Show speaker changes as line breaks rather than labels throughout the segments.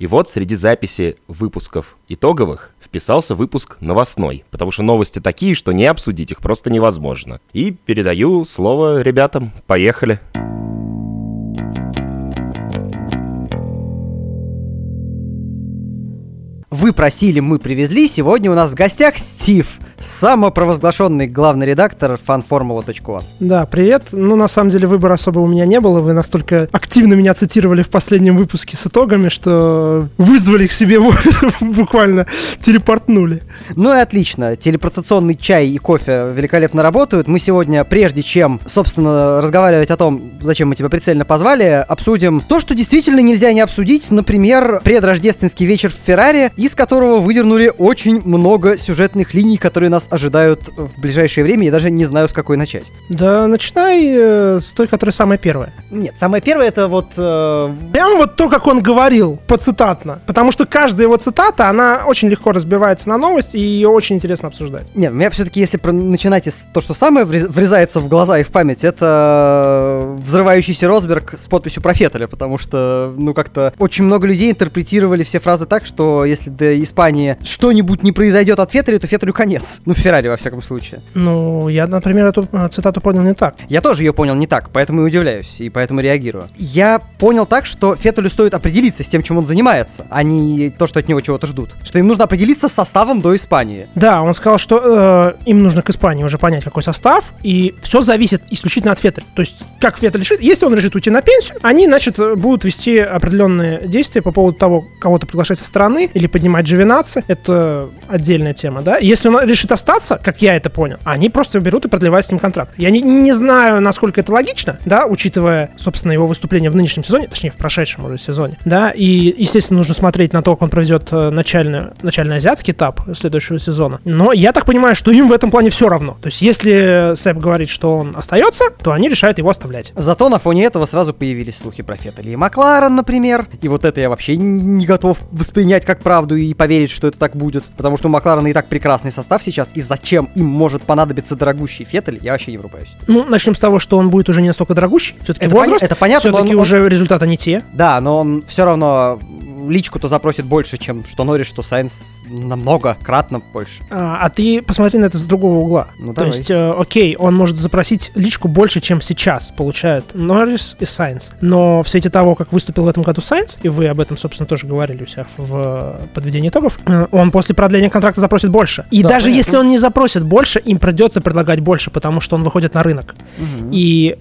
И вот среди записи выпусков итоговых вписался выпуск новостной, потому что новости такие, что не обсудить их просто невозможно. И передаю слово ребятам. Поехали.
Вы просили, мы привезли. Сегодня у нас в гостях Стив самопровозглашенный главный редактор fanformula.com.
Да, привет. Ну, на самом деле, выбора особо у меня не было. Вы настолько активно меня цитировали в последнем выпуске с итогами, что вызвали к себе буквально телепортнули.
Ну и отлично. Телепортационный чай и кофе великолепно работают. Мы сегодня, прежде чем, собственно, разговаривать о том, зачем мы тебя прицельно позвали, обсудим то, что действительно нельзя не обсудить. Например, предрождественский вечер в Феррари, из которого выдернули очень много сюжетных линий, которые которые нас ожидают в ближайшее время, я даже не знаю, с какой начать.
Да, начинай э, с той, которая самая первая.
Нет, самая первая это вот... Э...
Прямо вот то, как он говорил, поцитатно. Потому что каждая его цитата, она очень легко разбивается на новость, и ее очень интересно обсуждать.
Нет, у меня все-таки, если про... начинать из то, что самое врезается в глаза и в память, это взрывающийся Росберг с подписью профеталя, потому что, ну, как-то очень много людей интерпретировали все фразы так, что если до Испании что-нибудь не произойдет от Феттеля, то Феттелю конец. Ну, Феррари, во всяком случае.
Ну, я, например, эту а, цитату понял не так.
Я тоже ее понял не так, поэтому и удивляюсь, и поэтому реагирую. Я понял так, что Феттелю стоит определиться с тем, чем он занимается, а не то, что от него чего-то ждут. Что им нужно определиться с составом до Испании.
Да, он сказал, что э, им нужно к Испании уже понять, какой состав, и все зависит исключительно от Феттеля. То есть, как Феттель решит, если он решит уйти на пенсию, они, значит, будут вести определенные действия по поводу того, кого-то приглашать со стороны или поднимать джовинации. Это отдельная тема, да. Если он решит остаться, как я это понял, они просто берут и продлевают с ним контракт. Я не, не знаю, насколько это логично, да, учитывая, собственно, его выступление в нынешнем сезоне, точнее, в прошедшем уже сезоне, да, и, естественно, нужно смотреть на то, как он проведет э, начальный, начальный азиатский этап следующего сезона. Но я так понимаю, что им в этом плане все равно. То есть, если Сэп говорит, что он остается, то они решают его оставлять.
Зато на фоне этого сразу появились слухи про Феттеля и Макларен, например, и вот это я вообще не готов воспринять как правду и поверить, что это так будет, потому что у Макларена и так прекрасный состав сейчас, и зачем им может понадобиться дорогущий Феттель, я вообще не врубаюсь.
Ну, начнем с того, что он будет уже не настолько дорогущий. Все-таки
это
возраст,
это понятно,
все-таки
он,
уже он... результаты не те.
Да, но он все равно личку-то запросит больше, чем что Норрис, что Сайнс, намного, кратно больше.
А, а ты посмотри на это с другого угла.
Ну,
То
давай.
есть, э, окей, он может запросить личку больше, чем сейчас получают Норрис и Сайнс. Но в свете того, как выступил в этом году Сайнс, и вы об этом, собственно, тоже говорили у себя в подведении итогов, э, он после продления контракта запросит больше. И
Да,
даже
понятно.
если он не запросит больше, им придется предлагать больше, потому что он выходит на рынок.
Мгм.
И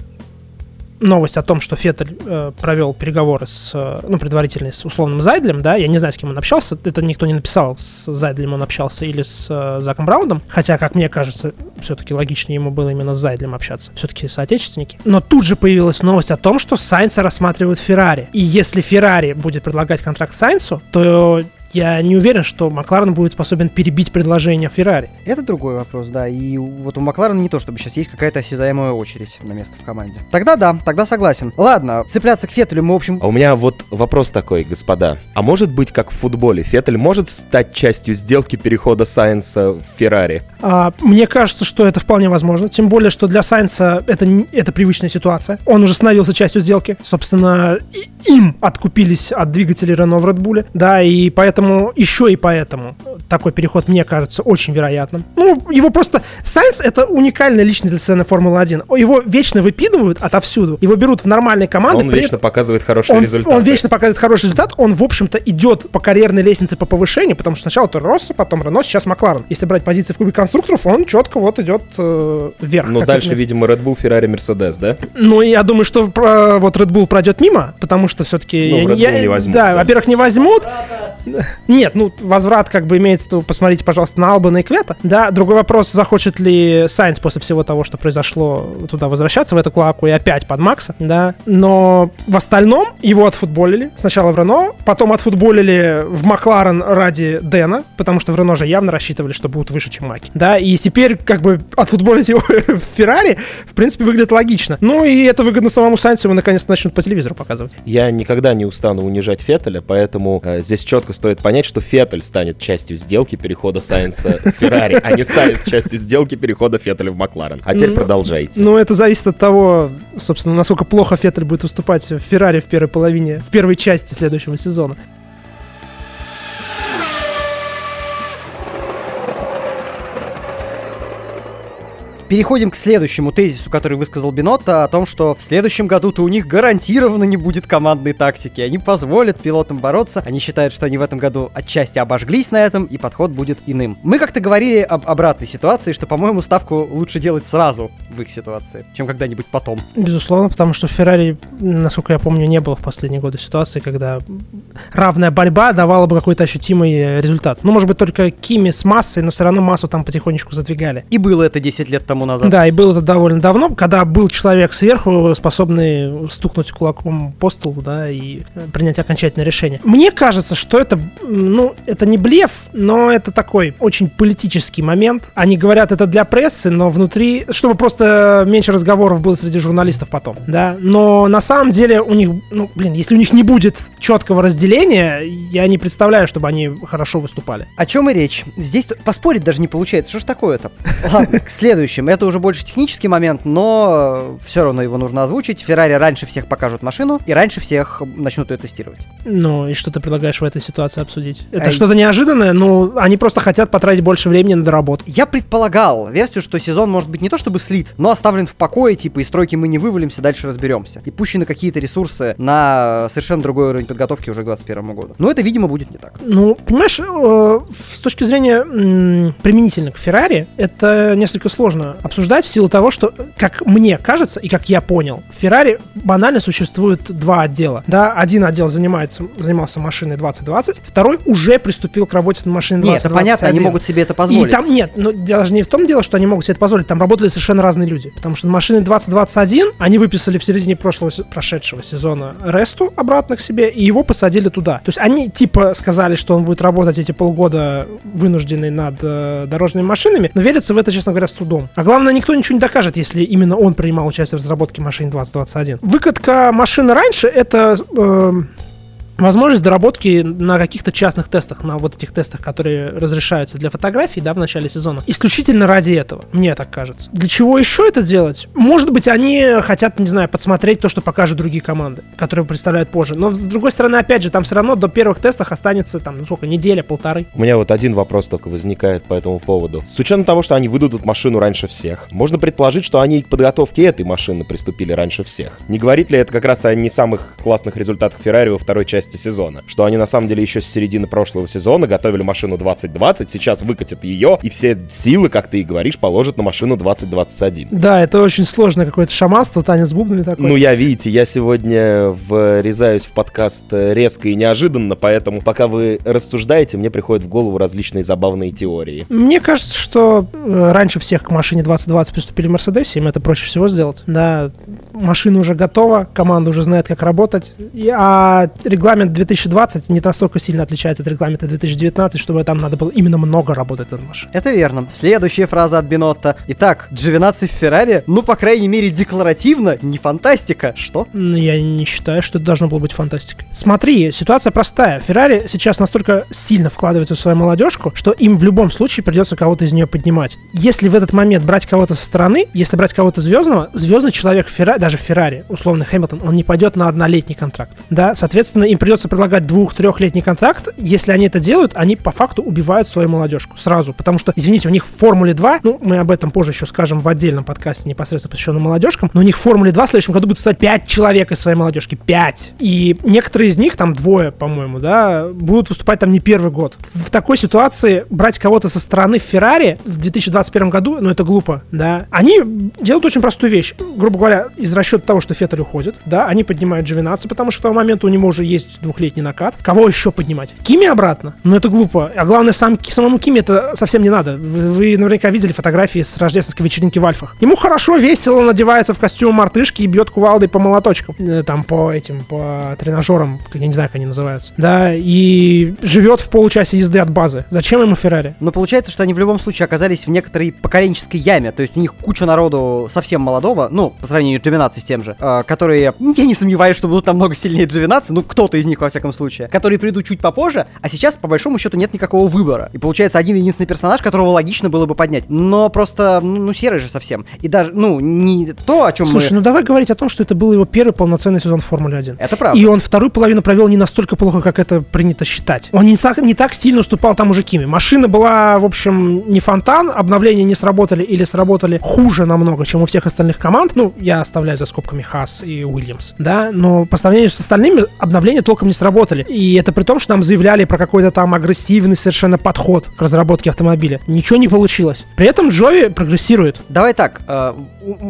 новость о том, что Феттель э, провел переговоры с, э, ну, предварительные с условным Зайдлем, да, я не знаю, с кем он общался, это никто не написал, с Зайдлем он общался или с э, Заком Брауном, хотя, как мне кажется, все-таки логичнее ему было именно с Зайдлем общаться, все-таки соотечественники. Но тут же появилась новость о том, что Сайнса рассматривают Феррари, и если Феррари будет предлагать контракт Сайнсу, то я не уверен, что Макларен будет способен перебить предложение Феррари.
Это другой вопрос, да. И вот у Макларена не то, чтобы сейчас есть какая-то осязаемая очередь на место в команде. Тогда да, тогда согласен. Ладно, цепляться к Феттелю мы, в общем...
А у меня вот вопрос такой, господа. А может быть, как в футболе, Феттель может стать частью сделки перехода Сайенса в Феррари?
А, мне кажется, что это вполне возможно. Тем более, что для Сайнса это, это привычная ситуация. Он уже становился частью сделки. Собственно, и- им откупились от двигателей Рено в Bull. Да, и поэтому, еще и поэтому, такой переход, мне кажется, очень вероятным. Ну, его просто... Сайнс — это уникальная личность для сцены Формулы-1. Его вечно выпидывают отовсюду. Его берут в нормальные команды.
Он
при
вечно показывает хороший
он,
результат.
он вечно показывает хороший результат, он, в общем-то, идет по карьерной лестнице по повышению, потому что сначала это Росса, потом Рено, сейчас Макларен. Если брать позиции в кубе конструкторов, он четко вот идет э, вверх.
Ну,
как
дальше, видимо, Red Bull, Ferrari, Mercedes, да?
ну, я думаю, что про- вот Red Bull пройдет мимо, потому что все-таки...
Ну, в Red Bull не возьмут,
Да,
да.
во-первых, не возьмут. Нет, ну, возврат как бы имеется, виду, посмотрите, пожалуйста, на Албана и Квета. Да, другой вопрос, захочет ли Сайнс после всего того, что произошло, туда возвращаться, в эту клаку и опять под Макса, да. Но в остальном его отфутболили. Сначала в Рено, потом отфутболили в Макларен ради Дэна, потому что в Рено же явно рассчитывали, что будут выше, чем Маки. Да, и теперь как бы отфутболить его в Феррари, в принципе, выглядит логично. Ну и это выгодно самому Сайнсу, его наконец-то начнут по телевизору показывать.
Я никогда не устану унижать Феттеля, поэтому э, здесь четко стоит понять, что Феттель станет частью сделки перехода Сайенса в Феррари, а не Сайенс частью сделки перехода Феттеля в Макларен. А теперь
Ну,
продолжайте.
Ну, это зависит от того, собственно, насколько плохо Феттель будет выступать в Феррари в первой половине, в первой части следующего сезона.
Переходим к следующему тезису, который высказал Бинотто, о том, что в следующем году-то у них гарантированно не будет командной тактики. Они позволят пилотам бороться. Они считают, что они в этом году отчасти обожглись на этом, и подход будет иным. Мы как-то говорили об обратной ситуации, что, по-моему, ставку лучше делать сразу в их ситуации, чем когда-нибудь потом.
Безусловно, потому что в Феррари, насколько я помню, не было в последние годы ситуации, когда равная борьба давала бы какой-то ощутимый результат. Ну, может быть, только Кими с массой, но все равно массу там потихонечку задвигали.
И было это 10 лет тому назад.
Да, и было это довольно давно, когда был человек сверху, способный стукнуть кулаком по столу, да, и принять окончательное решение. Мне кажется, что это, ну, это не блеф, но это такой очень политический момент. Они говорят это для прессы, но внутри, чтобы просто меньше разговоров было среди журналистов потом, да. Но на самом деле у них, ну, блин, если у них не будет четкого разделения, я не представляю, чтобы они хорошо выступали.
О чем и речь? Здесь поспорить даже не получается. Что ж такое-то? Ладно, к следующему. Это уже больше технический момент, но все равно его нужно озвучить. Феррари раньше всех покажут машину и раньше всех начнут ее тестировать.
Ну, и что ты предлагаешь в этой ситуации обсудить? Это а что-то неожиданное, но они просто хотят потратить больше времени на доработку.
Я предполагал версию, что сезон может быть не то чтобы слит, но оставлен в покое, типа, из стройки мы не вывалимся, дальше разберемся. И пущены какие-то ресурсы на совершенно другой уровень подготовки уже к 2021 году. Но это, видимо, будет не так.
Ну, понимаешь, э, с точки зрения применительно к Феррари, это несколько сложно обсуждать в силу того, что, как мне кажется и как я понял, в Феррари банально существует два отдела. Да, один отдел занимается, занимался машиной 2020, второй уже приступил к работе над машиной 2021. Нет, это
понятно, они могут себе это позволить.
И там нет, ну, даже не в том дело, что они могут себе это позволить, там работали совершенно разные люди. Потому что машины 2021 они выписали в середине прошлого, прошедшего сезона Ресту обратно к себе, и его посадили туда. То есть они типа сказали, что он будет работать эти полгода вынужденный над э, дорожными машинами, но верится в это, честно говоря, с трудом. А главное, никто ничего не докажет, если именно он принимал участие в разработке машин 2021. Выкатка машины раньше это э, возможность доработки на каких-то частных тестах, на вот этих тестах, которые разрешаются для фотографий, да, в начале сезона. Исключительно ради этого, мне так кажется. Для чего еще это делать? Может быть, они хотят, не знаю, подсмотреть то, что покажут другие команды, которые представляют позже. Но, с другой стороны, опять же, там все равно до первых тестов останется, там, ну, сколько, неделя, полторы.
У меня вот один вопрос только возникает по этому поводу. С учетом того, что они выдадут машину раньше всех, можно предположить, что они к подготовке этой машины приступили раньше всех. Не говорит ли это как раз о не самых классных результатах Феррари во второй части части сезона. Что они на самом деле еще с середины прошлого сезона готовили машину 2020, сейчас выкатят ее, и все силы, как ты и говоришь, положат на машину 2021.
Да, это очень сложное какое-то шаманство, Таня с бубнами такое.
Ну, я, видите, я сегодня врезаюсь в подкаст резко и неожиданно, поэтому пока вы рассуждаете, мне приходят в голову различные забавные теории.
Мне кажется, что э, раньше всех к машине 2020 приступили в Мерседесе, им это проще всего сделать. Да, машина уже готова, команда уже знает, как работать, а регламент регламент 2020 не настолько сильно отличается от регламента 2019, чтобы там надо было именно много работать над машиной.
Это верно. Следующая фраза от Бинотта. Итак, Джовинаци в Феррари, ну, по крайней мере, декларативно, не фантастика. Что?
Ну, я не считаю, что это должно было быть фантастикой. Смотри, ситуация простая. Феррари сейчас настолько сильно вкладывается в свою молодежку, что им в любом случае придется кого-то из нее поднимать. Если в этот момент брать кого-то со стороны, если брать кого-то звездного, звездный человек Феррари, даже Феррари, условно Хэмилтон, он не пойдет на однолетний контракт. Да, соответственно, им придется предлагать двух-трехлетний контракт. Если они это делают, они по факту убивают свою молодежку сразу. Потому что, извините, у них в Формуле 2, ну, мы об этом позже еще скажем в отдельном подкасте, непосредственно посвященном молодежкам, но у них в Формуле 2 в следующем году будет стать 5 человек из своей молодежки. 5. И некоторые из них, там двое, по-моему, да, будут выступать там не первый год. В такой ситуации брать кого-то со стороны Феррари в 2021 году, ну, это глупо, да. Они делают очень простую вещь. Грубо говоря, из расчета того, что Феттель уходит, да, они поднимают Джовинаци, потому что к тому моменту у него уже есть есть двухлетний накат. Кого еще поднимать? Кими обратно? Ну это глупо. А главное, сам, самому Кими это совсем не надо. Вы наверняка видели фотографии с рождественской вечеринки в Альфах. Ему хорошо, весело, он одевается в костюм мартышки и бьет кувалдой по молоточкам. Э, там по этим, по тренажерам, я не знаю, как они называются. Да, и живет в получасе езды от базы. Зачем ему Феррари?
Но получается, что они в любом случае оказались в некоторой поколенческой яме. То есть у них куча народу совсем молодого, ну, по сравнению с Джовинаци с тем же, э, которые, я не сомневаюсь, что будут намного сильнее Джовинаци, ну, кто-то из них, во всяком случае, которые придут чуть попозже, а сейчас, по большому счету, нет никакого выбора. И получается один единственный персонаж, которого логично было бы поднять. Но просто, ну, ну серый же совсем. И даже, ну, не то, о чем
Слушай,
мы...
ну давай говорить о том, что это был его первый полноценный сезон в Формуле 1.
Это правда.
И он вторую половину провел не настолько плохо, как это принято считать. Он не так, не так сильно уступал там уже Кими. Машина была, в общем, не фонтан, обновления не сработали или сработали хуже намного, чем у всех остальных команд. Ну, я оставляю за скобками Хас и Уильямс, да, но по сравнению с остальными обновления толком не сработали. И это при том, что нам заявляли про какой-то там агрессивный совершенно подход к разработке автомобиля. Ничего не получилось. При этом Джови прогрессирует.
Давай так,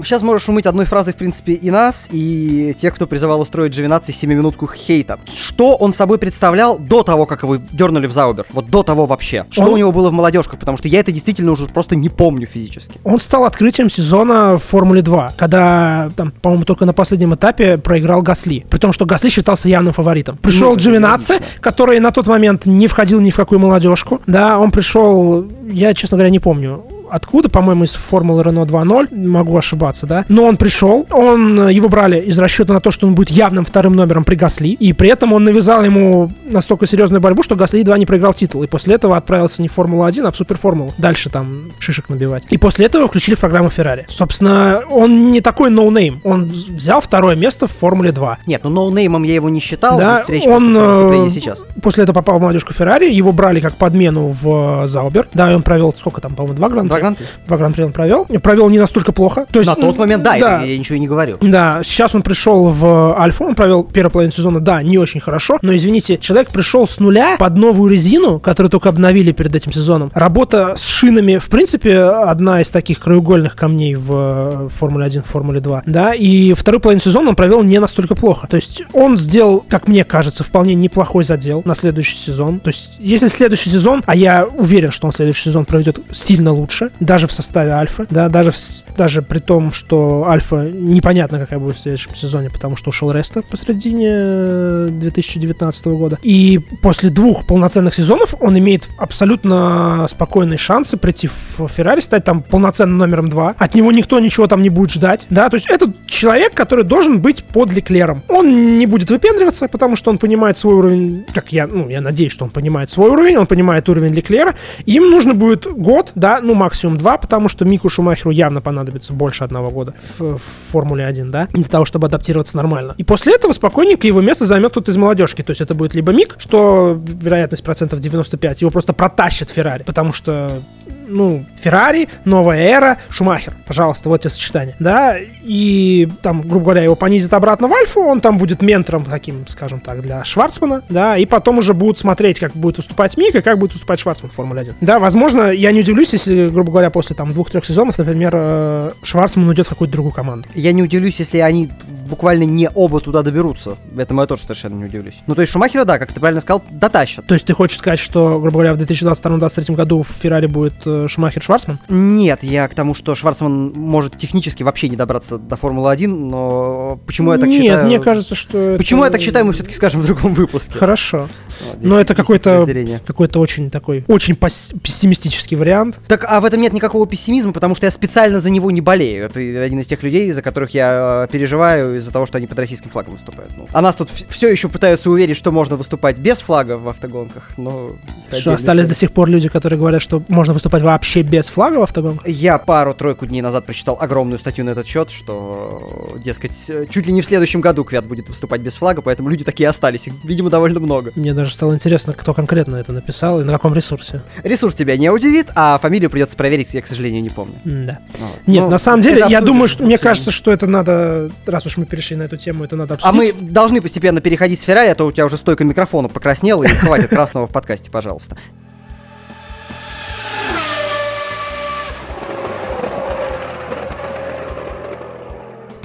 сейчас можешь умыть одной фразой, в принципе, и нас, и тех, кто призывал устроить G12 7-минутку хейта. Что он собой представлял до того, как его дернули в Заубер? Вот до того вообще. Что
Он-
у него было в молодежках? Потому что я это действительно уже просто не помню физически.
Он стал открытием сезона в Формуле 2, когда, там, по-моему, только на последнем этапе проиграл Гасли. При том, что Гасли считался явным фаворитом. Пришел
Ну, логично.
который на тот момент не входил ни в какую молодежку. Да, он пришел, я, честно говоря, не помню, откуда, по-моему, из формулы Рено 2.0, могу ошибаться, да. Но он пришел, он, э, его брали из расчета на то, что он будет явным вторым номером при Гасли, и при этом он навязал ему настолько серьезную борьбу, что Гасли едва не проиграл титул, и после этого отправился не в Формулу-1, а в Суперформулу. Дальше там шишек набивать. И после этого включили в программу Феррари. Собственно, он не такой ноунейм, он взял второе место в Формуле 2.
Нет, ну ноунеймом я его не считал,
Да,
встреч
он,
про
э,
сейчас.
После этого попал в молодежку Феррари, его брали как подмену в э, Заубер. Да, и он провел сколько там, по-моему, два гран
Два гран-при.
Два гран-при он провел. Провел не настолько плохо. То есть,
На тот
м,
момент, да,
да,
это я ничего не говорю.
да, сейчас он пришел в Альфу, он провел первую половину сезона, да, не очень хорошо, но, извините, человек пришел с нуля под новую резину, которую только обновили перед этим сезоном. Работа с шинами, в принципе, одна из таких краеугольных камней в э, Формуле 1, в Формуле 2, да, и вторую половину сезона он провел не настолько плохо. То есть он сделал, как мне кажется, вполне неплохой задел на следующий сезон. То есть если следующий сезон, а я уверен, что он следующий сезон проведет сильно лучше, даже в составе Альфы, да, даже, в даже при том, что Альфа непонятно, какая будет в следующем сезоне, потому что ушел Реста посредине э, 2019 года. И после двух полноценных сезонов он имеет абсолютно спокойные шансы прийти в Феррари, стать там полноценным номером два. От него никто ничего там не будет ждать. Да, то есть это человек, который должен быть под Леклером. Он не будет выпендриваться, потому что он понимает свой уровень, как я, ну, я надеюсь, что он понимает свой уровень, он понимает уровень Леклера. Им нужно будет год, да, ну, максимум два, потому что Мику Шумахеру явно понадобится больше одного года в, в Формуле 1, да, для того, чтобы адаптироваться нормально. И после этого спокойненько его место займет кто-то из молодежки. То есть это будет либо Мик, что вероятность процентов 95, его просто протащит Феррари, потому что ну, Феррари, новая эра, Шумахер. Пожалуйста, вот тебе сочетание. Да, и там, грубо говоря, его понизят обратно в Альфу, он там будет ментором таким, скажем так, для Шварцмана, да, и потом уже будут смотреть, как будет выступать Мик и как будет выступать Шварцман в Формуле 1. Да, возможно, я не удивлюсь, если, грубо говоря, после там двух-трех сезонов, например, э, Шварцман уйдет в какую-то другую команду.
Я не удивлюсь, если они буквально не оба туда доберутся. Этому я тоже совершенно не удивлюсь. Ну, то есть Шумахера, да, как ты правильно сказал, дотащат.
То есть ты хочешь сказать, что, грубо говоря, в 2022-2023 году в Феррари будет э, Шумахер-Шварцман?
Нет, я к тому, что Шварцман может технически вообще не добраться до Формулы-1, но почему я так
Нет,
считаю?
мне кажется, что...
Почему
это-
я так считаю, мы все-таки скажем в другом выпуске.
Хорошо.
Вот,
Но это какой-то какой-то очень такой, очень пессимистический вариант.
Так, а в этом нет никакого пессимизма, потому что я специально за него не болею. Это один из тех людей, за которых я э, переживаю из-за того, что они под российским флагом выступают. Ну, а нас тут все еще пытаются уверить, что можно выступать без флага в автогонках, но...
Что остались до сих пор люди, которые говорят, что можно выступать вообще без флага в автогонках?
Я пару-тройку дней назад прочитал огромную статью на этот счет, что, дескать, чуть ли не в следующем году Квят будет выступать без флага, поэтому люди такие остались. Их, видимо, довольно много.
Мне даже стало интересно, кто конкретно это написал и на каком ресурсе.
Ресурс тебя не удивит, а фамилию придется проверить, я, к сожалению, не помню.
Да.
Вот.
Нет,
Ну,
на самом деле, я думаю, что мне кажется, что это надо, раз уж мы перешли на эту тему, это надо
А мы
обсудить.
должны постепенно переходить с Феррари, а то у тебя уже стойка микрофона покраснела, и хватит красного в подкасте, пожалуйста.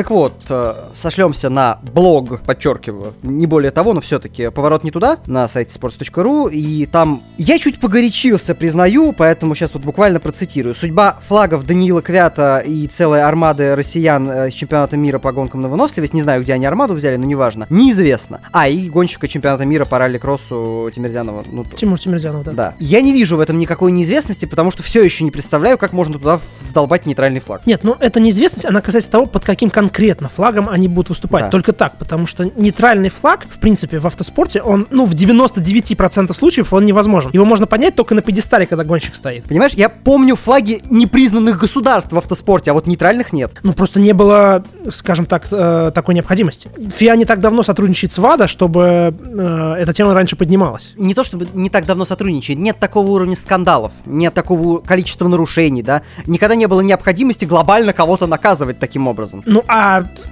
Так вот, э, сошлемся на блог, подчеркиваю, не более того, но все-таки поворот не туда, на сайте sports.ru, и там я чуть погорячился, признаю, поэтому сейчас вот буквально процитирую. Судьба флагов Даниила Квята и целой армады россиян э, с чемпионата мира по гонкам на выносливость, не знаю, где они армаду взяли, но неважно, неизвестно. А, и гонщика чемпионата мира по ралли-кроссу Тимирзянова, ну,
Тимур Тимирзянов, да.
да. Я не вижу в этом никакой неизвестности, потому что все еще не представляю, как можно туда вдолбать нейтральный флаг.
Нет, ну эта неизвестность, она касается того, под каким конкретным конкретно флагом они будут выступать.
Да.
Только так, потому что нейтральный флаг, в принципе, в автоспорте, он, ну, в 99% случаев он невозможен. Его можно понять только на пьедестале, когда гонщик стоит.
Понимаешь, я помню флаги непризнанных государств в автоспорте, а вот нейтральных нет.
Ну, просто не было, скажем так, э, такой необходимости. ФИА не так давно сотрудничает с ВАДА, чтобы э, эта тема раньше поднималась.
Не то чтобы не так давно сотрудничает, нет такого уровня скандалов, нет такого количества нарушений, да. Никогда не было необходимости глобально кого-то наказывать таким образом.
Ну, а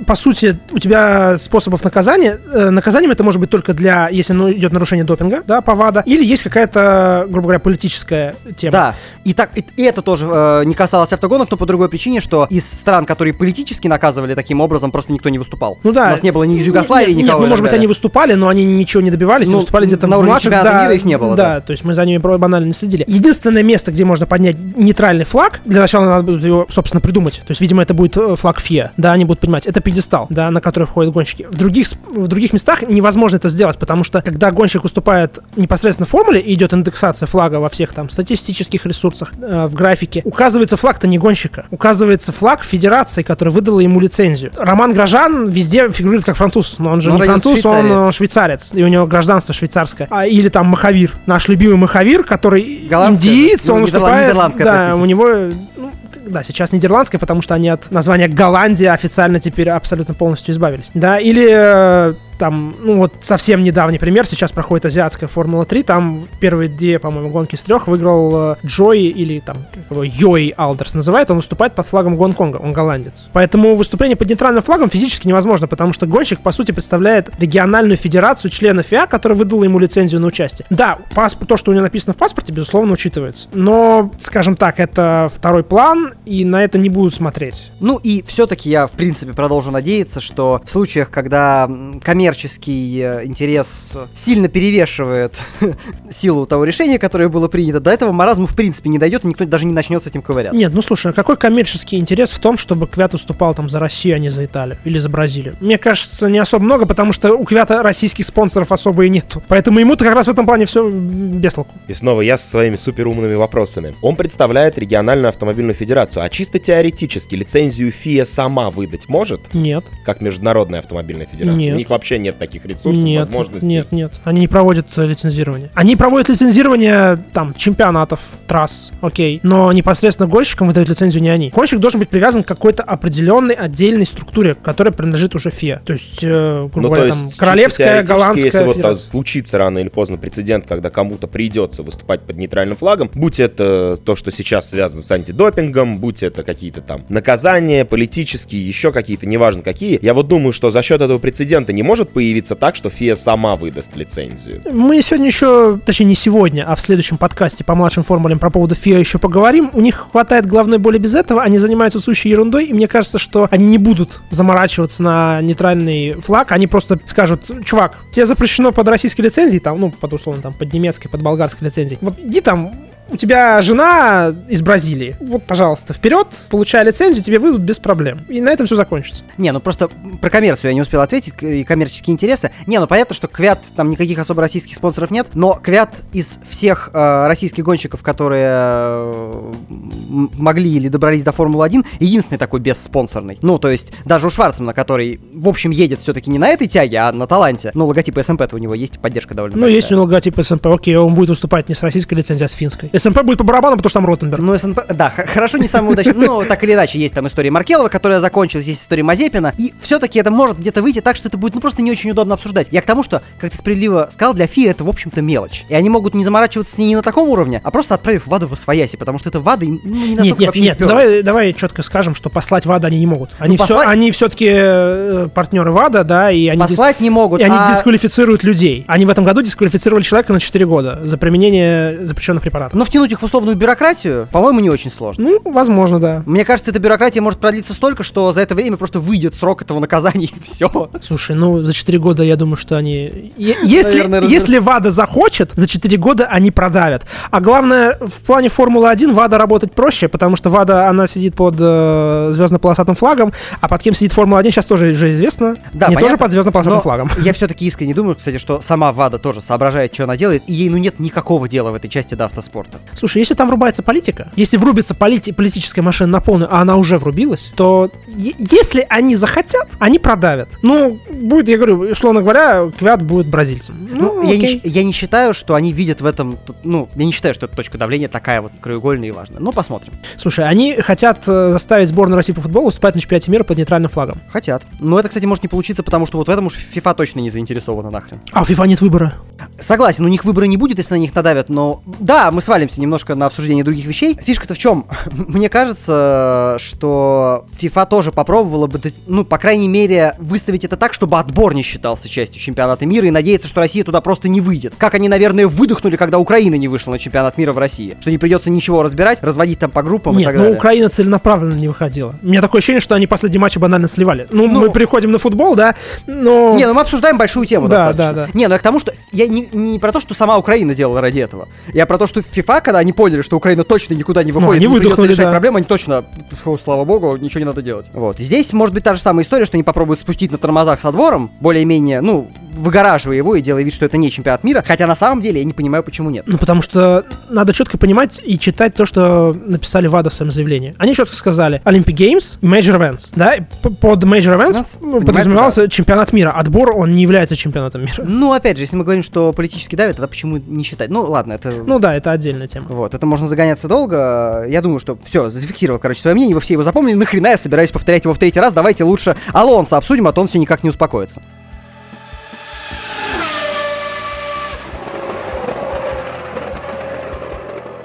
по сути, у тебя способов наказания, э, наказанием это может быть только для, если ну, идет нарушение допинга, да, по ВАДА, или есть какая-то, грубо говоря, политическая тема.
Да, и так и, и это тоже э, не касалось автогонок, но по другой причине, что из стран, которые политически наказывали таким образом, просто никто не выступал.
Ну да.
У нас не было ни из Югославии,
Нет, нет,
никого.
ну, может быть, они выступали, но они ничего не добивались,
Ну,
выступали где-то
на уровне
младших, да,
мира их не было,
Да,
да.
то есть мы за ними банально не следили. Единственное место, где можно поднять нейтральный флаг, для начала надо будет его, собственно, придумать. То есть, видимо, это будет э, флаг ФИА, да, они будут понимать, это пьедестал, да, на который входят гонщики. В других, в других местах невозможно это сделать, потому что, когда гонщик выступает непосредственно в формуле, и идет индексация флага во всех там статистических ресурсах, э, в графике, указывается флаг-то не гонщика, указывается флаг федерации, которая выдала ему лицензию. Роман Грожан везде фигурирует как француз, но он же
Ну,
не француз, он э, швейцарец, и у него гражданство швейцарское. А, или там Махавир, наш любимый Махавир, который
Голландское,
индиец,
ну,
он выступает... да,
простите.
у него... ну, да, сейчас нидерландское, потому что они от названия Голландия официально теперь абсолютно полностью избавились. Да, или э, там, ну вот совсем недавний пример, сейчас проходит азиатская Формула-3, там первые две, по-моему, гонки с трех выиграл э, Джой или там, как его, Йой Алдерс называют, он выступает под флагом Гонконга, он голландец. Поэтому выступление под нейтральным флагом физически невозможно, потому что гонщик, по сути, представляет региональную федерацию членов ФИА, которая выдала ему лицензию на участие. Да, паспорт, то, что у него написано в паспорте, безусловно, учитывается. Но, скажем так, это второй план, и на это не будут смотреть.
Ну и все-таки я, в принципе, продолжу надеяться, что в случаях, когда м, коммерческий э, интерес сильно перевешивает силу того решения, которое было принято, до этого маразму в принципе не дойдет, и никто даже не начнет с этим ковыряться.
Нет, ну слушай, а какой коммерческий интерес в том, чтобы Квят выступал там за Россию, а не за Италию или за Бразилию? Мне кажется, не особо много, потому что у Квята российских спонсоров особо и нету. Поэтому ему-то как раз в этом плане все без толку.
И снова я со своими суперумными вопросами. Он представляет региональную автомобильную федерацию, а чисто теоретически лицензию ФИА сама выдать может,
Нет,
как международная автомобильная федерация?
Нет.
У них вообще нет таких ресурсов,
нет,
возможностей.
нет, нет. Они не проводят лицензирование. Они проводят лицензирование там чемпионатов, трасс, окей. Но непосредственно гонщикам выдают лицензию не они. Гонщик должен быть привязан к какой-то определенной отдельной структуре, которая принадлежит уже ФИА. То есть, э, грубо
Ну,
говоря,
есть,
там, королевская, голландская
если вот
федерация.
случится рано или поздно прецедент, когда кому-то придется выступать под нейтральным флагом, будь это то, что сейчас связано с антидопингом, будь это какие-то там наказания, политические, еще какие-то, неважно какие, я вот думаю, что за счет этого прецедента не может появиться так, что ФИА сама выдаст лицензию.
Мы сегодня еще, точнее не сегодня, а в следующем подкасте по младшим формулям про поводу ФИА еще поговорим. У них хватает головной боли без этого, они занимаются сущей ерундой, и мне кажется, что они не будут заморачиваться на нейтральный флаг, они просто скажут, чувак, тебе запрещено под российской лицензией, там, ну, под условно, там, под немецкой, под болгарской лицензией. Вот иди там, у тебя жена из Бразилии. Вот, пожалуйста, вперед, получай лицензию, тебе выйдут без проблем. И на этом все закончится.
Не, ну просто про коммерцию я не успел ответить и коммерческие интересы. Не, ну понятно, что Квят, там никаких особо российских спонсоров нет, но Квят из всех э, российских гонщиков, которые э, могли или добрались до Формулы-1, единственный такой бесспонсорный. Ну, то есть даже у Шварцмана, который, в общем, едет все-таки не на этой тяге, а на таланте. Ну, логотип СМП-то у него есть, поддержка довольно
Ну,
большая.
есть у него логотип СМП, окей, он будет выступать не с российской лицензией, а с финской. СМП будет по барабану, потому что там Ротенберг.
Ну, СНП, да, хорошо, не самый удачный. Ну, так или иначе, есть там история Маркелова, которая закончилась, есть история Мазепина. И все-таки это может где-то выйти так, что это будет, ну, просто не очень удобно обсуждать. Я к тому, что, как ты справедливо сказал, для ФИА это, в общем-то, мелочь. И они могут не заморачиваться с ней не на таком уровне, а просто отправив ВАДА в освояси, потому что это ВАДА им, ну, не настолько
Нет, нет,
вообще
нет,
не
давай, давай четко скажем, что послать ВАДА они не могут. Они,
Ну,
все,
послать-
они все-таки партнеры ВАДА, да, и они, дис-
Послать не могут,
и они
а-
дисквалифицируют людей. Они в этом году дисквалифицировали человека на 4 года за применение запрещенных препаратов.
Но втянуть их в условную бюрократию, по-моему, не очень сложно.
Ну, возможно, да.
Мне кажется, эта бюрократия может продлиться столько, что за это время просто выйдет срок этого наказания и все.
Слушай, ну за 4 года я думаю, что они... Если,
Наверное,
если ВАДА захочет, за 4 года они продавят. А главное, в плане Формулы-1 ВАДА работать проще, потому что ВАДА, она сидит под э, звездно-полосатым флагом, а под кем сидит Формула-1 сейчас тоже уже известно.
Да,
не тоже под звездно-полосатым
Но
флагом.
Я все-таки искренне думаю, кстати, что сама ВАДА тоже соображает, что она делает, и ей, ну, нет никакого дела в этой части до автоспорта. Конструктор.
Слушай, если там врубается политика, если врубится полити- политическая машина на полную, а она уже врубилась, то если они захотят, они продавят. Ну, будет, я говорю, условно говоря, Квят будет бразильцем. Ну,
Ну, я, не, я не считаю, что они видят в этом, ну, я не считаю, что эта точка давления такая вот краеугольная и важная. Ну, посмотрим.
Слушай, они хотят э, заставить сборную России по футболу выступать на чемпионате мира под нейтральным флагом.
Хотят. Но это, кстати, может не получиться, потому что вот в этом уж FIFA точно не заинтересована нахрен.
А у FIFA нет выбора.
Согласен, у них выбора не будет, если на них надавят, но да, мы свалимся немножко на обсуждение других вещей. Фишка-то в чем? Мне кажется, что FIFA тоже попробовала бы, ну, по крайней мере, выставить это так, чтобы отбор не считался частью чемпионата мира и надеяться, что Россия туда просто не выйдет. Как они, наверное, выдохнули, когда Украина не вышла на чемпионат мира в России. Что не придется ничего разбирать, разводить там по группам и
Нет,
так
ну
далее.
Украина целенаправленно не выходила. У меня такое ощущение, что они последний матч банально сливали. Ну,
Ну-
мы переходим на футбол, да, но...
Не, ну мы обсуждаем большую тему
Да,
достаточно.
да, да.
Не, ну я к тому, что я не, не про то, что сама Украина делала ради этого. Я про то, что FIFA, когда они поняли, что Украина точно никуда не выходит,
Ну, они
не придется решать
да.
проблемы, они точно, фу, слава богу, ничего не надо делать. Вот. Здесь может быть та же самая история, что они попробуют спустить на тормозах со двором, более-менее, ну, выгораживая его и делая вид, что это не чемпионат мира, хотя на самом деле я не понимаю, почему нет.
Ну, потому что надо четко понимать и читать то, что написали ВАДА в своем заявлении. Они четко сказали Olympic Games, Major Events, да, под Major Events ну, подразумевался чемпионат мира. Отбор, он не является чемпионатом мира.
Ну, опять же, если мы говорим, что политически давят, тогда почему не считать? Ну, ладно, это...
Ну да, это отдельная тема.
Вот, это можно загоняться долго. Я думаю, что все, зафиксировал, короче, свое мнение, вы все его запомнили. Нахрена я собираюсь повторять его в третий раз? Давайте лучше Алонса обсудим, а то он все никак не успокоится.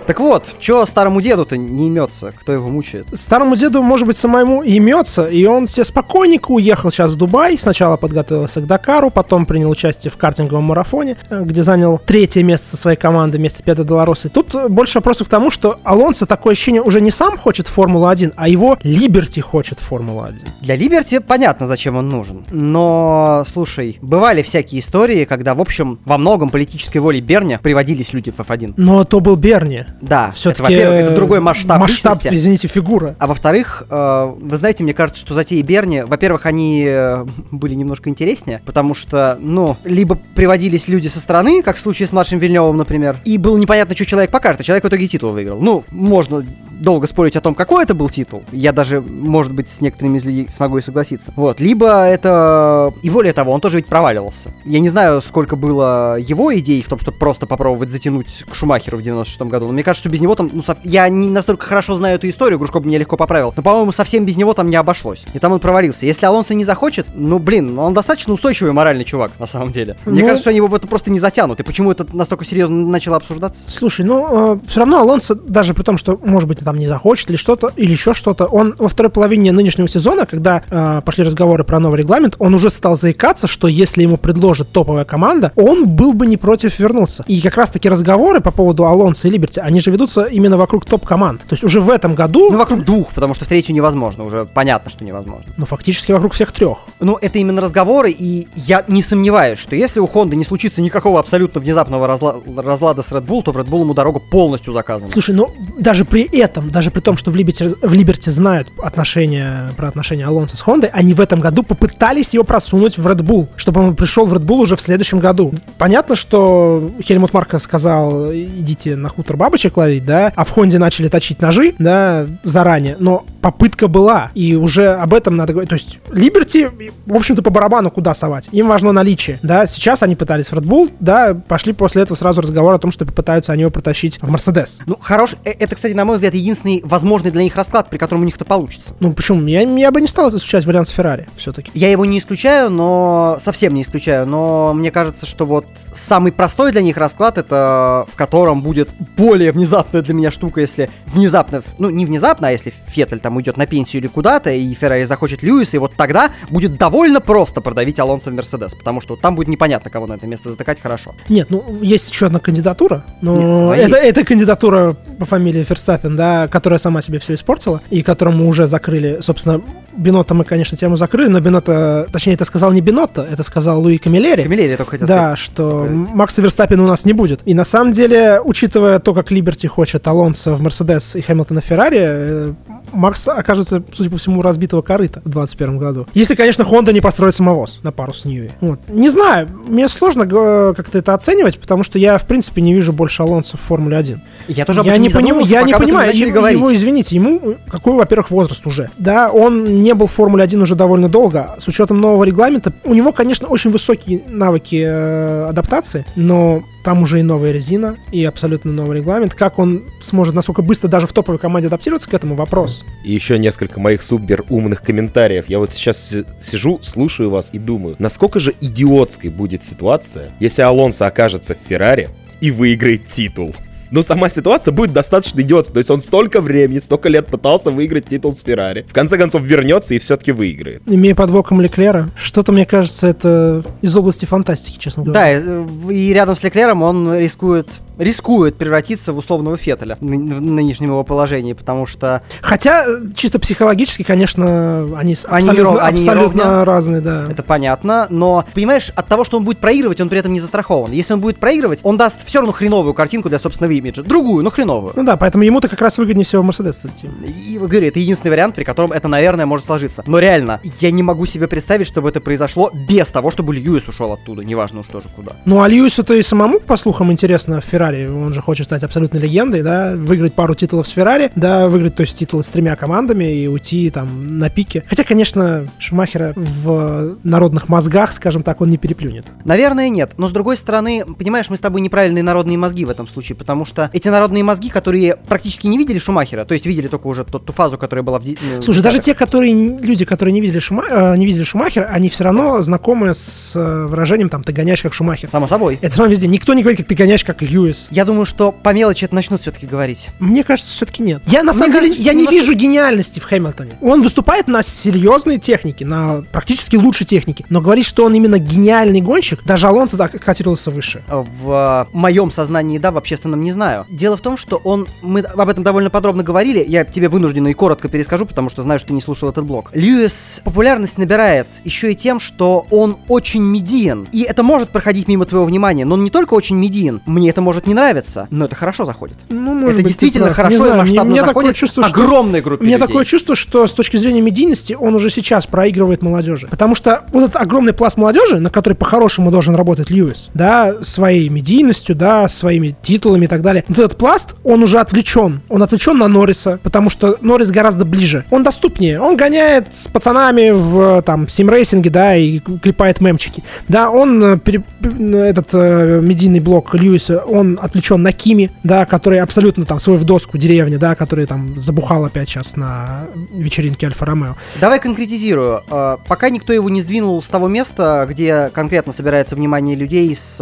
Так вот, чё старому деду-то не имется? Кто его мучает?
Старому деду, может быть, самому и имется, и он себе спокойненько уехал сейчас в Дубай. Сначала подготовился к Дакару, потом принял участие в картинговом марафоне, э, где занял третье место со своей командой вместе с Педро Долороса. Тут э, больше вопросов к тому, что Алонсо такое ощущение уже не сам хочет Формулу-1, а его Либерти хочет Формулу-1.
Для Либерти понятно, зачем он нужен. Но, слушай, бывали всякие истории, когда, в общем, во многом политической волей Берня приводились люди в F1.
Но то был Берни.
Да,
Все-таки
это, во-первых, это другой масштаб,
Масштаб,
личности.
извините, фигура.
А во-вторых, э, вы знаете, мне кажется, что затеи Берни, во-первых, они э, были немножко интереснее, потому что, ну, либо приводились люди со стороны, как в случае с младшим Вильневым, например, и было непонятно, что человек покажет, а человек в итоге титул выиграл. Ну, можно долго спорить о том, какой это был титул. Я даже, может быть, с некоторыми из людей смогу и согласиться. Вот. Либо это... И более того, он тоже ведь проваливался. Я не знаю, сколько было его идей в том, чтобы просто попробовать затянуть к Шумахеру в 96 году, но мне кажется, что без него там... Ну, сов- Я не настолько хорошо знаю эту историю, Грушко бы меня легко поправил, но, по-моему, совсем без него там не обошлось. И там он провалился. Если Алонсо не захочет, ну, блин, он достаточно устойчивый моральный чувак, на самом деле. Мне
Ну-
кажется, что они его это просто не затянут. И почему это настолько серьезно начало обсуждаться?
Слушай, ну, все равно Алонсо, даже при том, что, может быть, там не захочет или что-то, или еще что-то, он во второй половине нынешнего сезона, когда э, пошли разговоры про новый регламент, он уже стал заикаться, что если ему предложит топовая команда, он был бы не против вернуться. И как раз-таки разговоры по поводу Алонсо и Либерти, они же ведутся именно вокруг топ-команд. То есть уже в этом году,
Ну,
ну,
вокруг двух, потому что в третью невозможно. Уже понятно, что невозможно.
фактически вокруг всех трех.
Ну, это именно разговоры, и я не сомневаюсь, что если у Honda не случится никакого абсолютно внезапного разла- разлада с Red Bull, то в Red Bull ему дорога полностью заказана.
Слушай, ну даже при этом, даже при том, что в Либерти, в Либерти знают отношения, про отношения Алонсо с Хондой, они в этом году попытались его просунуть в Red Bull, чтобы он пришел в Red Bull уже в следующем году. Понятно, что Хельмут Марко сказал, идите на хутор бабочек ловить, да, а в Хонде начали точить ножи, да, заранее, но попытка была, и уже об этом надо говорить. То есть Либерти, в общем-то, по барабану куда совать. Им важно наличие, да, сейчас они пытались в Red Bull, да, пошли после этого сразу разговор о том, что попытаются они его протащить в Мерседес.
Ну, хорош. э, Это, кстати, на мой взгляд, единственный возможный для них расклад, при котором у них это получится.
Ну почему? Я, я бы не стал исключать вариант с Феррари все-таки.
Я его не исключаю, но совсем не исключаю, но мне кажется, что вот самый простой для них расклад это в котором будет более внезапная для меня штука, если внезапно, ну не внезапно, а если Феттель там уйдет на пенсию или куда-то, и Феррари захочет Льюиса, и вот тогда будет довольно просто продавить Алонсо в Мерседес, потому что там будет непонятно, кого на это место затыкать хорошо.
Нет, ну есть еще одна кандидатура, но
Нет, а
это, эта кандидатура по фамилии Ферстаппин, да, которая сама себе все испортила, и которому уже закрыли, собственно, Бинота мы, конечно, тему закрыли, но Бинота, точнее, это сказал не Бинота, это сказал Луи Камилери.
Камилleri, я только хотел
Да,
сказать.
что
Поправить.
Макса Верстаппина у нас не будет. И на самом деле, учитывая то, как Либерти хочет Алонсо в Мерседес и Хэмилтона в Феррари, э, Макс окажется, судя по всему, разбитого корыта в 2021 году. Если, конечно, Honda не построит самовоз на пару с Ньюи. Вот. Не знаю, мне сложно э, как-то это оценивать, потому что я, в принципе, не вижу больше Алонсо в Формуле 1.
Я тоже об
я
этом
не,
не
поним-
задумывался,
я не понимаю, его, извините, ему какой, во-первых, возраст уже. Да, он не был в Формуле 1 уже довольно долго. С учетом нового регламента, у него, конечно, очень высокие навыки э, адаптации, но там уже и новая резина, и абсолютно новый регламент. Как он сможет, насколько быстро даже в топовой команде адаптироваться к этому, вопрос.
И еще несколько моих супер умных комментариев. Я вот сейчас си- сижу, слушаю вас и думаю, насколько же идиотской будет ситуация, если Алонсо окажется в Феррари и выиграет титул. Но сама ситуация будет достаточно идиотской. То есть он столько времени, столько лет пытался выиграть титул с Феррари. В конце концов вернется и все-таки выиграет.
Имея под боком Леклера, что-то, мне кажется, это из области фантастики, честно говоря.
Да, и рядом с Леклером он рискует, рискует превратиться в условного Феттеля в ны- в нынешнем его положении, потому что
Хотя, э, чисто психологически, конечно, они,
Они
абсолютно,
ров- они
абсолютно
ровня.
разные, да.
это понятно, но, понимаешь, от того, что он будет проигрывать, он при этом не застрахован. Если он будет проигрывать, он даст все равно хреновую картинку для собственного имиджа. Другую, но хреновую.
Ну да, поэтому ему-то как раз выгоднее всего Мерседес идти.
И говорю, это единственный вариант, при котором это, наверное, может сложиться. Но реально, я не могу себе представить, чтобы это произошло без того, чтобы Льюис ушел оттуда. Неважно уж тоже куда.
Ну, а Льюису-то и самому, по слухам, интересно в Феррари. Он же хочет стать абсолютной легендой, да, выиграть пару титулов с Феррари, да, выиграть, то есть, титулы с тремя командами и уйти там на пике. Хотя, конечно, Шумахера в народных мозгах, скажем так, он не переплюнет.
Наверное, нет. Но с другой стороны, понимаешь, мы с тобой неправильные народные мозги в этом случае, потому что эти народные мозги, которые практически не видели Шумахера, то есть видели только уже тот- ту фазу, которая была в э,
Слушай,
в
даже те, которые люди, которые не видели, Шума, э, не видели Шумахера, они все равно знакомы с э, выражением там «ты гоняешь как Шумахер».
Само собой.
Это самое везде. Никто не говорит, как ты гоняешь как Льюис.
Я думаю, что по мелочи это начнут все-таки говорить.
Мне кажется, все-таки нет. Я на
Мне
самом деле
кажется,
я
что
не
немножко-
вижу гениальности в Хэмилтоне. Он выступает на серьезной технике, на практически лучшей технике. Но говорить, что он именно гениальный гонщик, даже Алонсо так котировался выше.
В моем сознании, да, в общественном не знаю. Дело в том, что он, мы об этом довольно подробно говорили, я тебе вынужденно и коротко перескажу, потому что знаю, что ты не слушал этот блог. Льюис популярность набирает еще и тем, что он очень медиен. И это может проходить мимо твоего внимания, но он не только очень медиен, мне это может не нравиться, но это хорошо заходит.
Ну, может
это
быть,
действительно хорошо
знаю,
и
мне-
масштабно
мне такое
заходит
чувство, что-
огромной группе
У меня
людей.
такое чувство, что с точки зрения медийности он уже сейчас проигрывает молодежи. Потому что вот этот огромный пласт молодежи, на который по-хорошему должен работать Льюис, да, своей медийностью, да, своими титулами и так далее. Вот этот пласт, он уже отвлечен. Он отвлечен на Норриса, потому что Норрис гораздо ближе. Он доступнее. Он гоняет с пацанами в там симрейсинге, да, и клепает мемчики. Да, он э, пере- э, этот э, медийный блок Льюиса, он отвлечен на Кими, да, который абсолютно там свой в доску деревня, да, который там забухал опять сейчас на вечеринке Альфа-Ромео.
Давай конкретизирую. Э, Пока никто его не сдвинул с того места, где конкретно собирается внимание людей с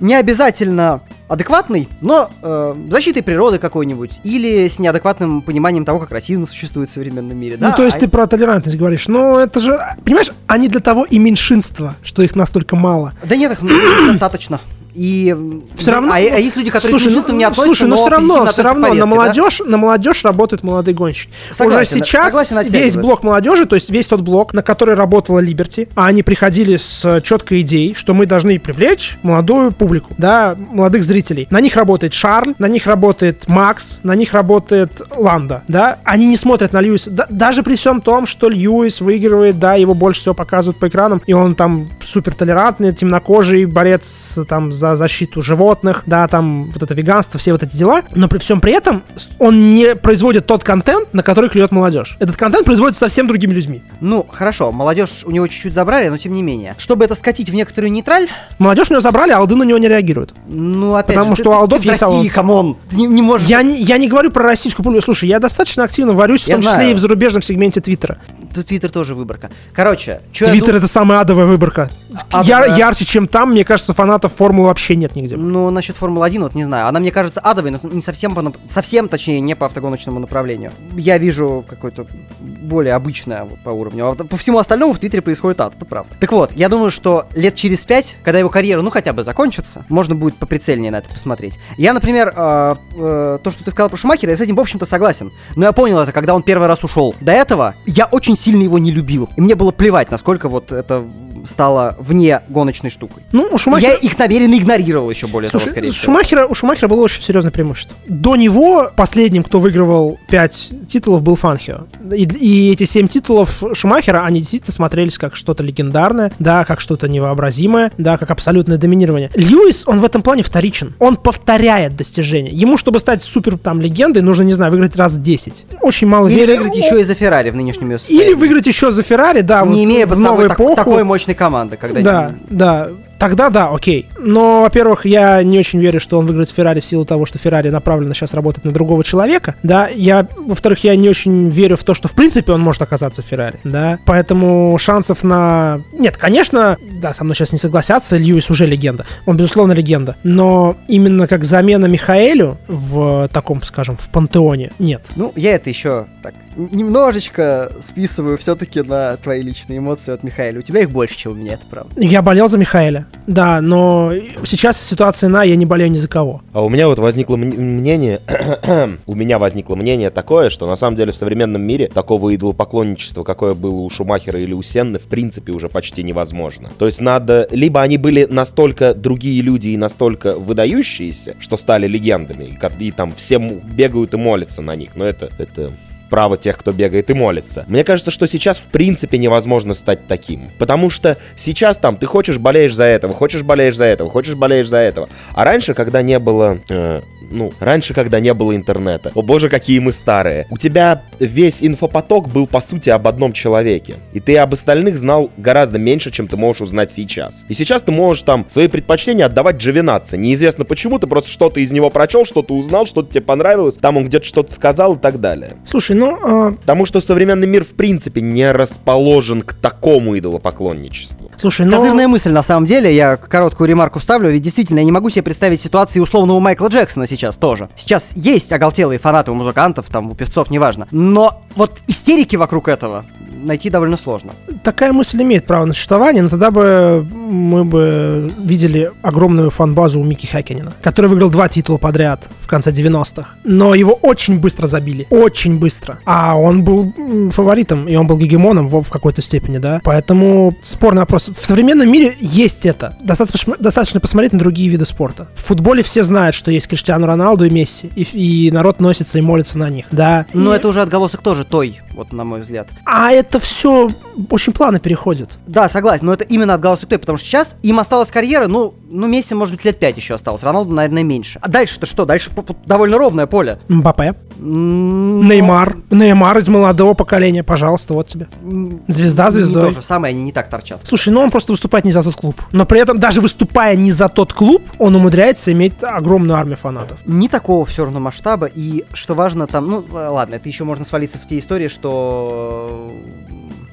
не обязательно адекватной, но э, защитой природы какой-нибудь, или с неадекватным пониманием того, как расизм существует в современном мире.
ну,
да?
то есть
а-
ты про толерантность говоришь. Но это же, понимаешь, они для того и меньшинство, что их настолько мало.
Да нет, их достаточно. И
Все равно.
А, а есть люди, которые к
слушай,
меньшинствам
ну,
не относятся,
слушай, но
но
все равно, все
к
равно на
повестке, да?
молодежь, на молодежь работают молодые гонщики.
Согласен,
Уже сейчас
согласен,
весь блок молодежи, то есть весь тот блок, на который работала Либерти, а они приходили с четкой идеей, что мы должны привлечь молодую публику, да, молодых зрителей. На них работает Шарль, на них работает Макс, на них работает Ланда, да. Они не смотрят на Льюиса, да, даже при всем том, что Льюис выигрывает, да, его больше всего показывают по экранам, и он там супер толерантный, темнокожий борец там за защиту животных, да, там вот это веганство, все вот эти дела. Но при всем при этом он не производит тот контент, на который клюет молодежь. Этот контент производится совсем другими людьми.
Ну, хорошо, молодежь у него чуть-чуть забрали, но тем не менее. Чтобы это скатить в некоторую нейтраль,
Молодежь у него забрали, а олды на него не реагируют.
ну, опять
Потому
же,
что
ты,
у олдов
ты
есть
России,
come
on, ты не, не можешь...
Я не, я не говорю про российскую публику. Слушай, я достаточно активно варюсь, в
Я
том числе
знаю.
и в зарубежном сегменте Твиттера.
Твиттер тоже выборка. Короче,
Твиттер это самая адовая выборка.
А-
яр-
а-
ярче, чем там, мне кажется, фанатов Формулы вообще нет нигде.
Ну, насчет Формулы-1, вот не знаю. Она, мне кажется, адовой, но не совсем, по, совсем, точнее, не по автогоночному направлению. Я вижу какое-то более обычное вот по уровню. А по всему остальному в Твиттере происходит ад, это правда. Так вот, я думаю, что лет через пять, когда его карьера, ну, хотя бы закончится, можно будет поприцельнее на это посмотреть. Я, например, э, э, то, что ты сказал про Шумахера, я с этим, в общем-то, согласен. Но я понял это, когда он первый раз ушел. До этого я очень сильно его не любил. И мне было плевать, насколько вот это стало вне гоночной штукой.
Ну, у Шумахера...
Я их намеренно игнорировал еще более
Слушай,
того, скорее всего.
Шумахера, у Шумахера было очень серьезное преимущество. До него последним, кто выигрывал 5 титулов, был Фанхио. И, и эти 7 титулов Шумахера, они действительно смотрелись как что-то легендарное, да, как что-то невообразимое, да, как абсолютное доминирование. Льюис, он в этом плане вторичен. Он повторяет достижения. Ему, чтобы стать супер там легендой, нужно, не знаю, выиграть раз 10. Очень мало
Или
веры-
выиграть еще и за Феррари в нынешнем ее состоянии.
Или выиграть еще за Феррари, да,
не
вот
имея
в
под собой
новую
так-
эпоху.
такой мощной команды, когда
Да, да. Тогда да, окей. Но, во-первых, я не очень верю, что он выиграет с Феррари в силу того, что Феррари направлено сейчас работать на другого человека. Да, я, во-вторых, я не очень верю в то, что в принципе он может оказаться в Феррари. Да, поэтому шансов на... Нет, конечно, да, со мной сейчас не согласятся, Льюис уже легенда. Он, безусловно, легенда. Но именно как замена Михаэлю в таком, скажем, в пантеоне нет.
Ну, я это еще так немножечко списываю все-таки на твои личные эмоции от Михаила. У тебя их больше, чем у меня, это правда.
Я болел за Михаэля, да, но сейчас ситуация на, я не болею ни за кого.
А у меня вот возникло мнение, у меня возникло мнение такое, что на самом деле в современном мире такого идолопоклонничества, какое было у Шумахера или у Сенны, в принципе уже почти невозможно. То есть надо, либо они были настолько другие люди и настолько выдающиеся, что стали легендами, и, и там все бегают и молятся на них, но это, это право тех, кто бегает и молится. Мне кажется, что сейчас в принципе невозможно стать таким. Потому что сейчас там ты хочешь болеешь за этого, хочешь болеешь за этого, хочешь болеешь за этого. А раньше, когда не было... э, ну, раньше, когда не было интернета. О боже, какие мы старые. У тебя весь инфопоток был, по сути, об одном человеке. И ты об остальных знал гораздо меньше, чем ты можешь узнать сейчас. И сейчас ты можешь там свои предпочтения отдавать Джовинатце. Неизвестно почему, ты просто что-то из него прочел, что-то узнал, что-то тебе понравилось, там он где-то что-то сказал и так далее.
Слушай, ну, а,
Потому что современный мир в принципе не расположен к такому идолопоклонничеству.
слушай, ну...
Козырная мысль, на самом деле, я короткую ремарку вставлю, ведь действительно, я не могу себе представить ситуации условного Майкла Джексона сейчас тоже. Сейчас есть оголтелые фанаты у музыкантов, там, у певцов, неважно. Но вот истерики вокруг этого найти довольно сложно.
Такая мысль имеет право на существование, но тогда бы мы бы видели огромную фан-базу у Микки Хакенина, который выиграл два титула подряд в конце 90-х. Но его очень быстро забили. Очень быстро. А он был фаворитом, и он был гегемоном в, в какой-то степени, да. Поэтому спорный вопрос. В современном мире есть это. Достаточно, достаточно посмотреть на другие виды спорта. В футболе все знают, что есть Криштиану Роналду и Месси. И, и народ носится и молится на них, да.
Но
И-
это уже отголосок тоже той, вот на мой взгляд.
А это все очень плавно переходит.
Да, согласен, но это именно отголосок той, потому что сейчас им осталась карьера, ну, ну, Месси, может быть, лет 5 еще осталось, Роналду, наверное, меньше. А дальше-то что? Дальше довольно ровное поле.
Мбаппе.
М,
Неймар. Неймар из молодого поколения, пожалуйста, вот тебе.
м,
Звезда
Не
звездой.
то же самое, они не так торчат.
Слушай, ну он просто выступает не за тот клуб. Но при этом, даже выступая не за тот клуб, он умудряется иметь огромную армию фанатов.
Не такого все равно масштаба, и что важно там, ну, ладно, это еще можно свалиться в те истории, что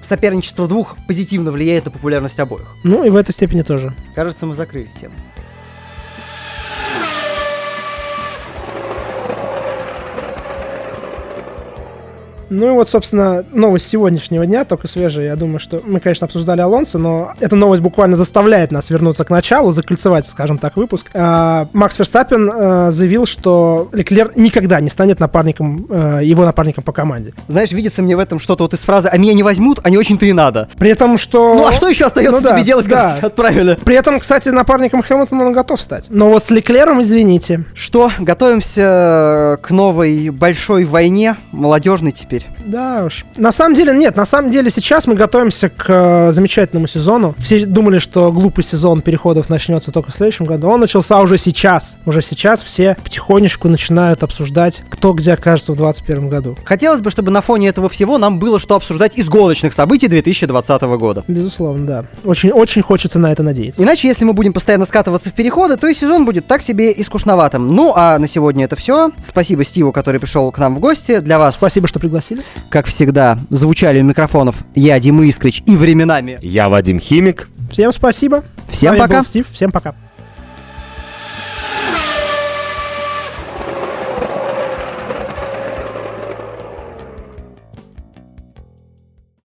соперничество двух позитивно влияет на популярность обоих.
Ну и в этой степени тоже.
Кажется, мы закрыли тему.
Ну и вот, собственно, новость сегодняшнего дня, только свежая. Я думаю, что мы, конечно, обсуждали Алонсо, но эта новость буквально заставляет нас вернуться к началу, закольцевать, скажем так, выпуск. А, Макс Ферстаппен а, заявил, что Леклер никогда не станет напарником, а, его напарником по команде.
Знаешь, видится мне в этом что-то вот из фразы «А меня не возьмут, а не очень-то и надо».
При этом, что...
Ну а что еще остается
Ну да,
тебе делать,
да.
когда тебя отправили?
При этом, кстати, напарником Хэмилтона он готов стать. Но вот с Леклером, извините.
Что, готовимся к новой большой войне, молодежной теперь.
Да уж. На самом деле, нет, на самом деле сейчас мы готовимся к э, замечательному сезону. Все думали, что глупый сезон переходов начнется только в следующем году. Он начался уже сейчас. Уже сейчас все потихонечку начинают обсуждать, кто где окажется в 2021 году.
Хотелось бы, чтобы на фоне этого всего нам было что обсуждать из гоночных событий 2020 года.
Безусловно, да. Очень, очень хочется на это надеяться.
Иначе, если мы будем постоянно скатываться в переходы, то и сезон будет так себе и скучноватым. Ну, а на сегодня это все. Спасибо Стиву, который пришел к нам в гости. Для вас,
Спасибо, что пригласили.
Как всегда, звучали у микрофонов я, Дима Искрич, и временами
Я Вадим Химик.
Всем спасибо.
Всем пока.
был Стив. Всем пока.